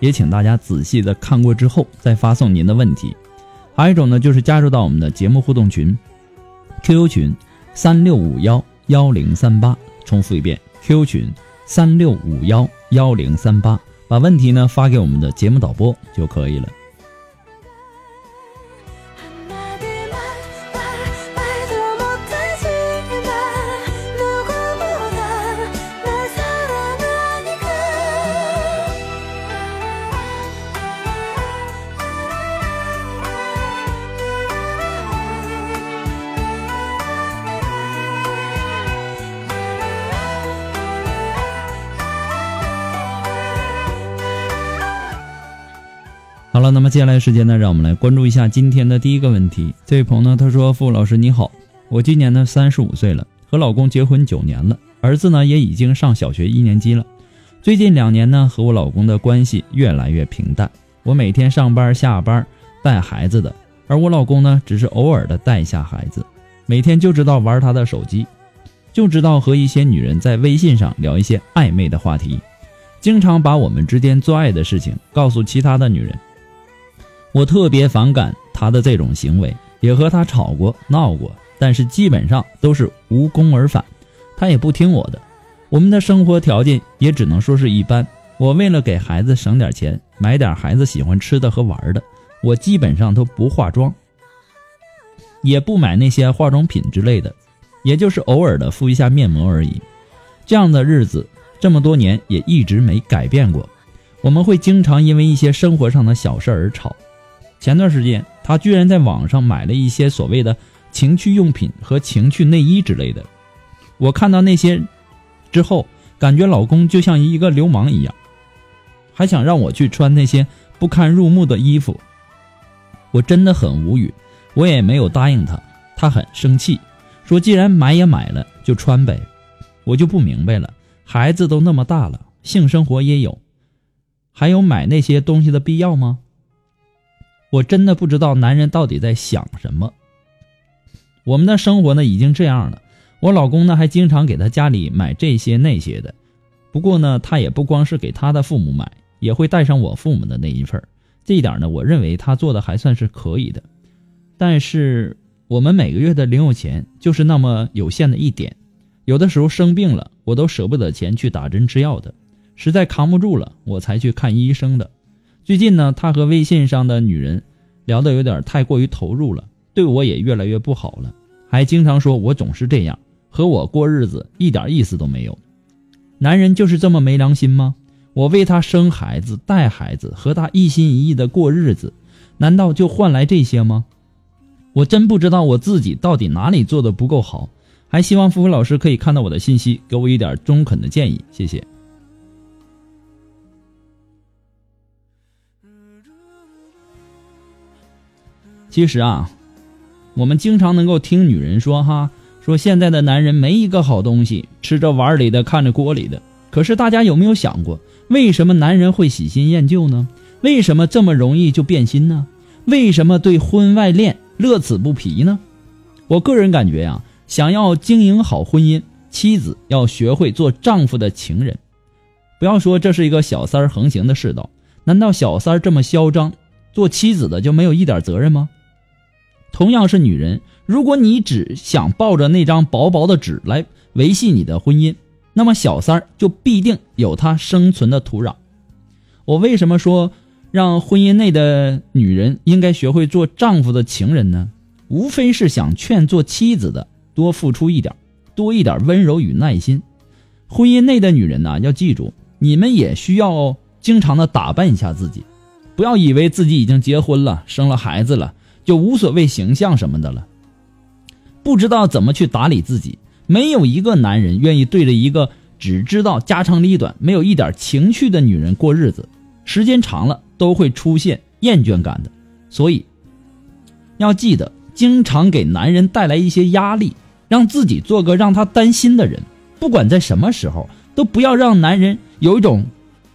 也请大家仔细的看过之后再发送您的问题。还有一种呢，就是加入到我们的节目互动群，QQ 群三六五幺幺零三八。重复一遍，QQ 群三六五幺幺零三八，把问题呢发给我们的节目导播就可以了。好了，那么接下来时间呢，让我们来关注一下今天的第一个问题。这位朋友呢，他说：“傅老师你好，我今年呢三十五岁了，和老公结婚九年了，儿子呢也已经上小学一年级了。最近两年呢，和我老公的关系越来越平淡。我每天上班下班带孩子的，而我老公呢，只是偶尔的带一下孩子，每天就知道玩他的手机，就知道和一些女人在微信上聊一些暧昧的话题，经常把我们之间做爱的事情告诉其他的女人。”我特别反感他的这种行为，也和他吵过闹过，但是基本上都是无功而返，他也不听我的。我们的生活条件也只能说是一般。我为了给孩子省点钱，买点孩子喜欢吃的和玩的，我基本上都不化妆，也不买那些化妆品之类的，也就是偶尔的敷一下面膜而已。这样的日子这么多年也一直没改变过。我们会经常因为一些生活上的小事而吵。前段时间，他居然在网上买了一些所谓的情趣用品和情趣内衣之类的。我看到那些之后，感觉老公就像一个流氓一样，还想让我去穿那些不堪入目的衣服。我真的很无语，我也没有答应他。他很生气，说既然买也买了，就穿呗。我就不明白了，孩子都那么大了，性生活也有，还有买那些东西的必要吗？我真的不知道男人到底在想什么。我们的生活呢已经这样了，我老公呢还经常给他家里买这些那些的。不过呢，他也不光是给他的父母买，也会带上我父母的那一份这一点呢，我认为他做的还算是可以的。但是我们每个月的零用钱就是那么有限的一点，有的时候生病了，我都舍不得钱去打针吃药的，实在扛不住了，我才去看医生的。最近呢，他和微信上的女人聊得有点太过于投入了，对我也越来越不好了，还经常说我总是这样，和我过日子一点意思都没有。男人就是这么没良心吗？我为他生孩子、带孩子，和他一心一意的过日子，难道就换来这些吗？我真不知道我自己到底哪里做的不够好，还希望付付老师可以看到我的信息，给我一点中肯的建议，谢谢。其实啊，我们经常能够听女人说哈，说现在的男人没一个好东西，吃着碗里的，看着锅里的。可是大家有没有想过，为什么男人会喜新厌旧呢？为什么这么容易就变心呢？为什么对婚外恋乐此不疲呢？我个人感觉呀，想要经营好婚姻，妻子要学会做丈夫的情人。不要说这是一个小三横行的世道，难道小三这么嚣张，做妻子的就没有一点责任吗？同样是女人，如果你只想抱着那张薄薄的纸来维系你的婚姻，那么小三儿就必定有他生存的土壤。我为什么说让婚姻内的女人应该学会做丈夫的情人呢？无非是想劝做妻子的多付出一点，多一点温柔与耐心。婚姻内的女人呐，要记住，你们也需要经常的打扮一下自己，不要以为自己已经结婚了、生了孩子了，就无所谓形象什么的了。不知道怎么去打理自己，没有一个男人愿意对着一个只知道家长里短、没有一点情趣的女人过日子，时间长了都会出现厌倦感的。所以，要记得。经常给男人带来一些压力，让自己做个让他担心的人。不管在什么时候，都不要让男人有一种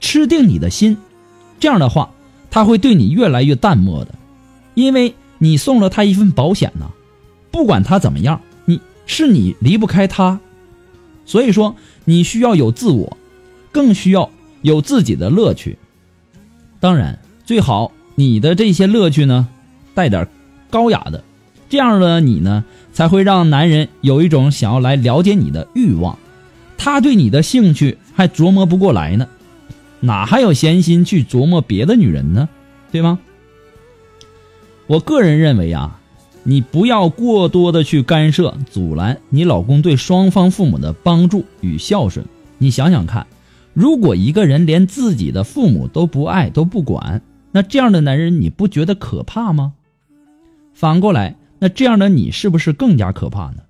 吃定你的心。这样的话，他会对你越来越淡漠的，因为你送了他一份保险呢。不管他怎么样，你是你离不开他。所以说，你需要有自我，更需要有自己的乐趣。当然，最好你的这些乐趣呢，带点高雅的。这样的你呢，才会让男人有一种想要来了解你的欲望，他对你的兴趣还琢磨不过来呢，哪还有闲心去琢磨别的女人呢？对吗？我个人认为啊，你不要过多的去干涉、阻拦你老公对双方父母的帮助与孝顺。你想想看，如果一个人连自己的父母都不爱、都不管，那这样的男人你不觉得可怕吗？反过来。那这样的你是不是更加可怕呢？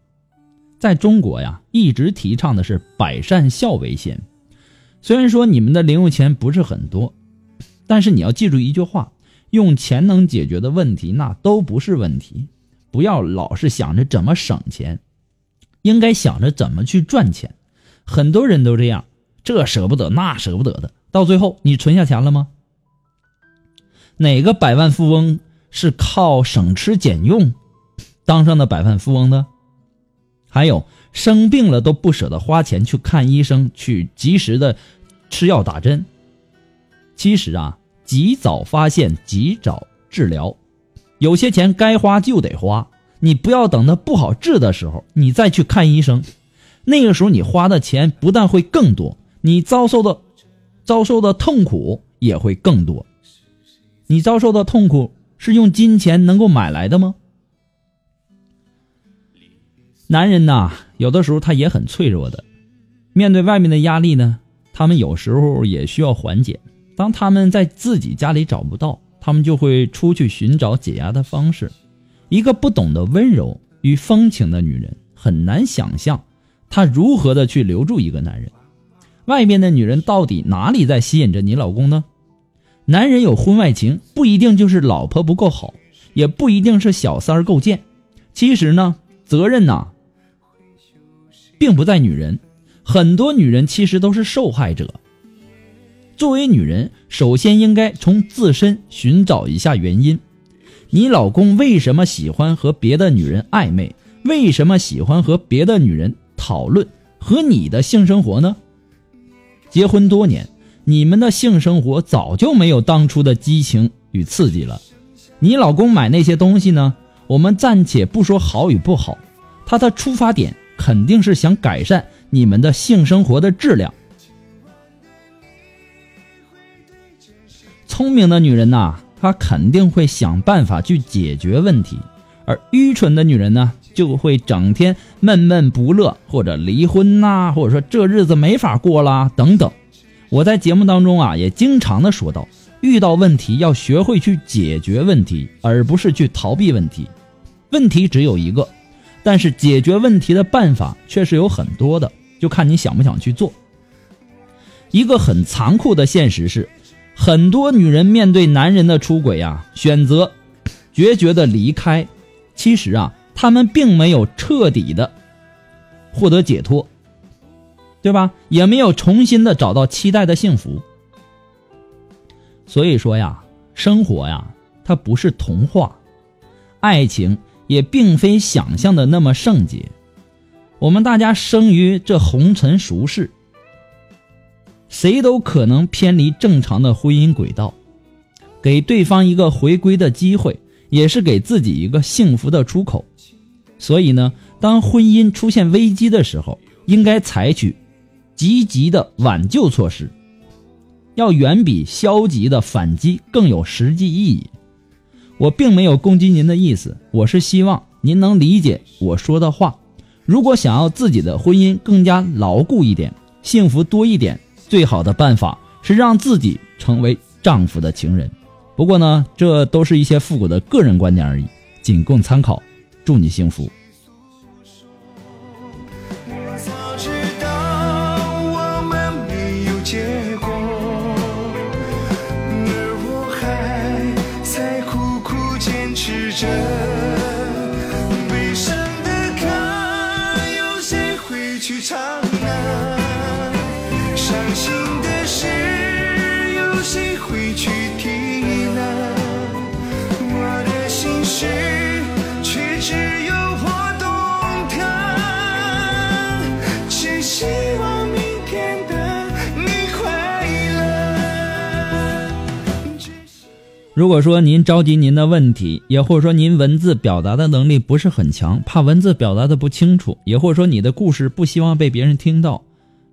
在中国呀，一直提倡的是百善孝为先。虽然说你们的零用钱不是很多，但是你要记住一句话：用钱能解决的问题，那都不是问题。不要老是想着怎么省钱，应该想着怎么去赚钱。很多人都这样，这舍不得，那舍不得的，到最后你存下钱了吗？哪个百万富翁是靠省吃俭用？当上的百万富翁呢？还有生病了都不舍得花钱去看医生，去及时的吃药打针。其实啊，及早发现，及早治疗，有些钱该花就得花。你不要等到不好治的时候，你再去看医生。那个时候你花的钱不但会更多，你遭受的遭受的痛苦也会更多。你遭受的痛苦是用金钱能够买来的吗？男人呐，有的时候他也很脆弱的，面对外面的压力呢，他们有时候也需要缓解。当他们在自己家里找不到，他们就会出去寻找解压的方式。一个不懂得温柔与风情的女人，很难想象她如何的去留住一个男人。外面的女人到底哪里在吸引着你老公呢？男人有婚外情，不一定就是老婆不够好，也不一定是小三儿够贱。其实呢，责任呐。并不在女人，很多女人其实都是受害者。作为女人，首先应该从自身寻找一下原因：你老公为什么喜欢和别的女人暧昧？为什么喜欢和别的女人讨论和你的性生活呢？结婚多年，你们的性生活早就没有当初的激情与刺激了。你老公买那些东西呢？我们暂且不说好与不好，他的出发点。肯定是想改善你们的性生活的质量。聪明的女人呐，她肯定会想办法去解决问题；而愚蠢的女人呢，就会整天闷闷不乐，或者离婚呐，或者说这日子没法过啦等等。我在节目当中啊，也经常的说到，遇到问题要学会去解决问题，而不是去逃避问题。问题只有一个。但是解决问题的办法却是有很多的，就看你想不想去做。一个很残酷的现实是，很多女人面对男人的出轨啊，选择决绝的离开。其实啊，他们并没有彻底的获得解脱，对吧？也没有重新的找到期待的幸福。所以说呀，生活呀，它不是童话，爱情。也并非想象的那么圣洁。我们大家生于这红尘俗世，谁都可能偏离正常的婚姻轨道。给对方一个回归的机会，也是给自己一个幸福的出口。所以呢，当婚姻出现危机的时候，应该采取积极的挽救措施，要远比消极的反击更有实际意义。我并没有攻击您的意思，我是希望您能理解我说的话。如果想要自己的婚姻更加牢固一点，幸福多一点，最好的办法是让自己成为丈夫的情人。不过呢，这都是一些复古的个人观点而已，仅供参考。祝你幸福。如果说您着急您的问题，也或者说您文字表达的能力不是很强，怕文字表达的不清楚，也或者说你的故事不希望被别人听到，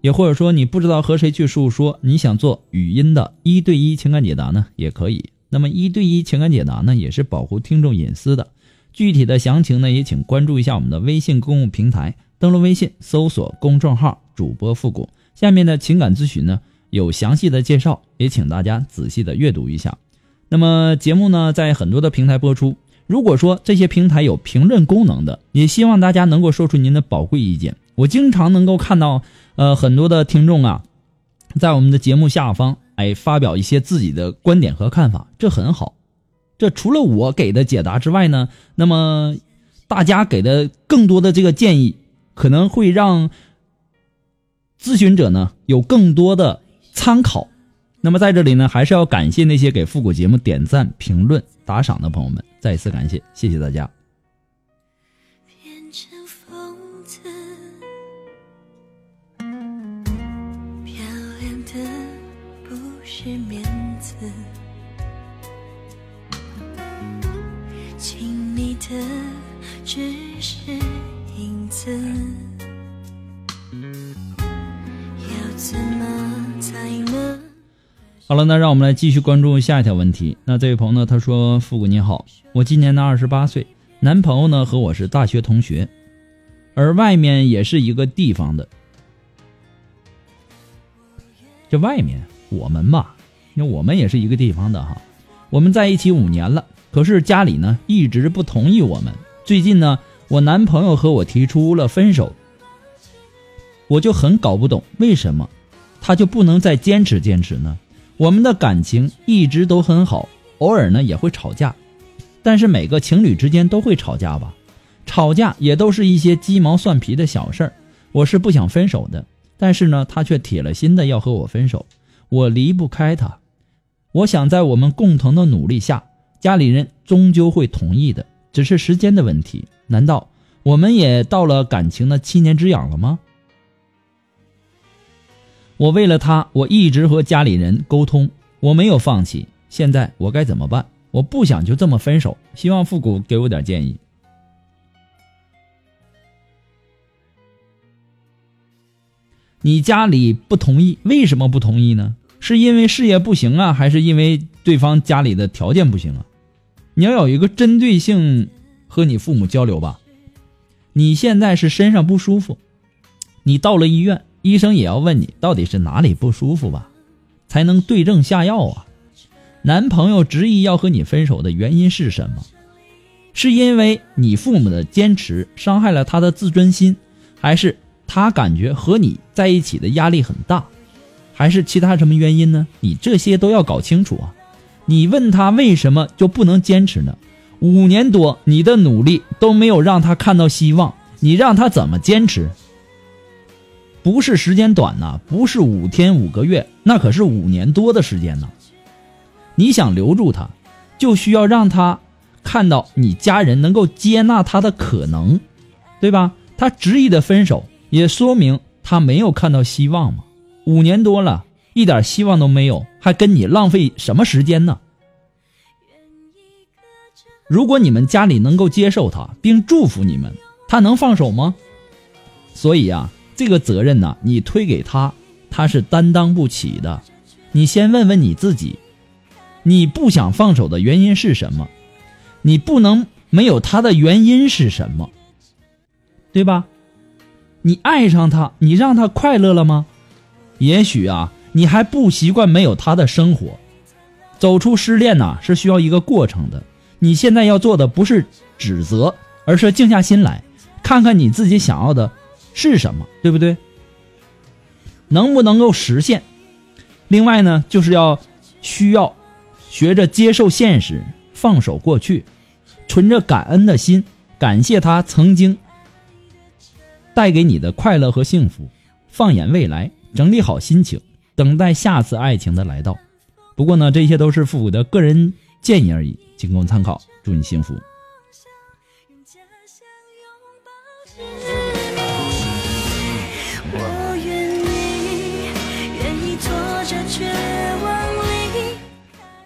也或者说你不知道和谁去诉说，你想做语音的一对一情感解答呢，也可以。那么一对一情感解答呢，也是保护听众隐私的。具体的详情呢，也请关注一下我们的微信公共平台，登录微信搜索公众号“主播复古”，下面的情感咨询呢有详细的介绍，也请大家仔细的阅读一下。那么节目呢，在很多的平台播出。如果说这些平台有评论功能的，也希望大家能够说出您的宝贵意见。我经常能够看到，呃，很多的听众啊，在我们的节目下方，哎，发表一些自己的观点和看法，这很好。这除了我给的解答之外呢，那么大家给的更多的这个建议，可能会让咨询者呢有更多的参考。那么在这里呢，还是要感谢那些给复古节目点赞、评论、打赏的朋友们，再一次感谢，谢谢大家。变成疯子，漂亮的不是面子，亲密的只是影子，好了，那让我们来继续关注下一条问题。那这位朋友呢，他说：“复古你好，我今年呢二十八岁，男朋友呢和我是大学同学，而外面也是一个地方的。这外面我们吧，那我们也是一个地方的哈。我们在一起五年了，可是家里呢一直不同意我们。最近呢，我男朋友和我提出了分手，我就很搞不懂为什么他就不能再坚持坚持呢？”我们的感情一直都很好，偶尔呢也会吵架，但是每个情侣之间都会吵架吧？吵架也都是一些鸡毛蒜皮的小事儿。我是不想分手的，但是呢，他却铁了心的要和我分手，我离不开他。我想在我们共同的努力下，家里人终究会同意的，只是时间的问题。难道我们也到了感情的七年之痒了吗？我为了他，我一直和家里人沟通，我没有放弃。现在我该怎么办？我不想就这么分手，希望复古给我点建议。你家里不同意，为什么不同意呢？是因为事业不行啊，还是因为对方家里的条件不行啊？你要有一个针对性和你父母交流吧。你现在是身上不舒服，你到了医院。医生也要问你到底是哪里不舒服吧，才能对症下药啊。男朋友执意要和你分手的原因是什么？是因为你父母的坚持伤害了他的自尊心，还是他感觉和你在一起的压力很大，还是其他什么原因呢？你这些都要搞清楚啊。你问他为什么就不能坚持呢？五年多你的努力都没有让他看到希望，你让他怎么坚持？不是时间短呐，不是五天五个月，那可是五年多的时间呢。你想留住他，就需要让他看到你家人能够接纳他的可能，对吧？他执意的分手，也说明他没有看到希望嘛。五年多了，一点希望都没有，还跟你浪费什么时间呢？如果你们家里能够接受他，并祝福你们，他能放手吗？所以啊。这个责任呢，你推给他，他是担当不起的。你先问问你自己，你不想放手的原因是什么？你不能没有他的原因是什么？对吧？你爱上他，你让他快乐了吗？也许啊，你还不习惯没有他的生活。走出失恋呢、是需要一个过程的。你现在要做的不是指责，而是静下心来，看看你自己想要的是什么，对不对？能不能够实现？另外呢，就是要需要学着接受现实，放手过去，存着感恩的心，感谢他曾经带给你的快乐和幸福。放眼未来，整理好心情，等待下次爱情的来到。不过呢，这些都是复古的个人建议而已，仅供参考。祝你幸福。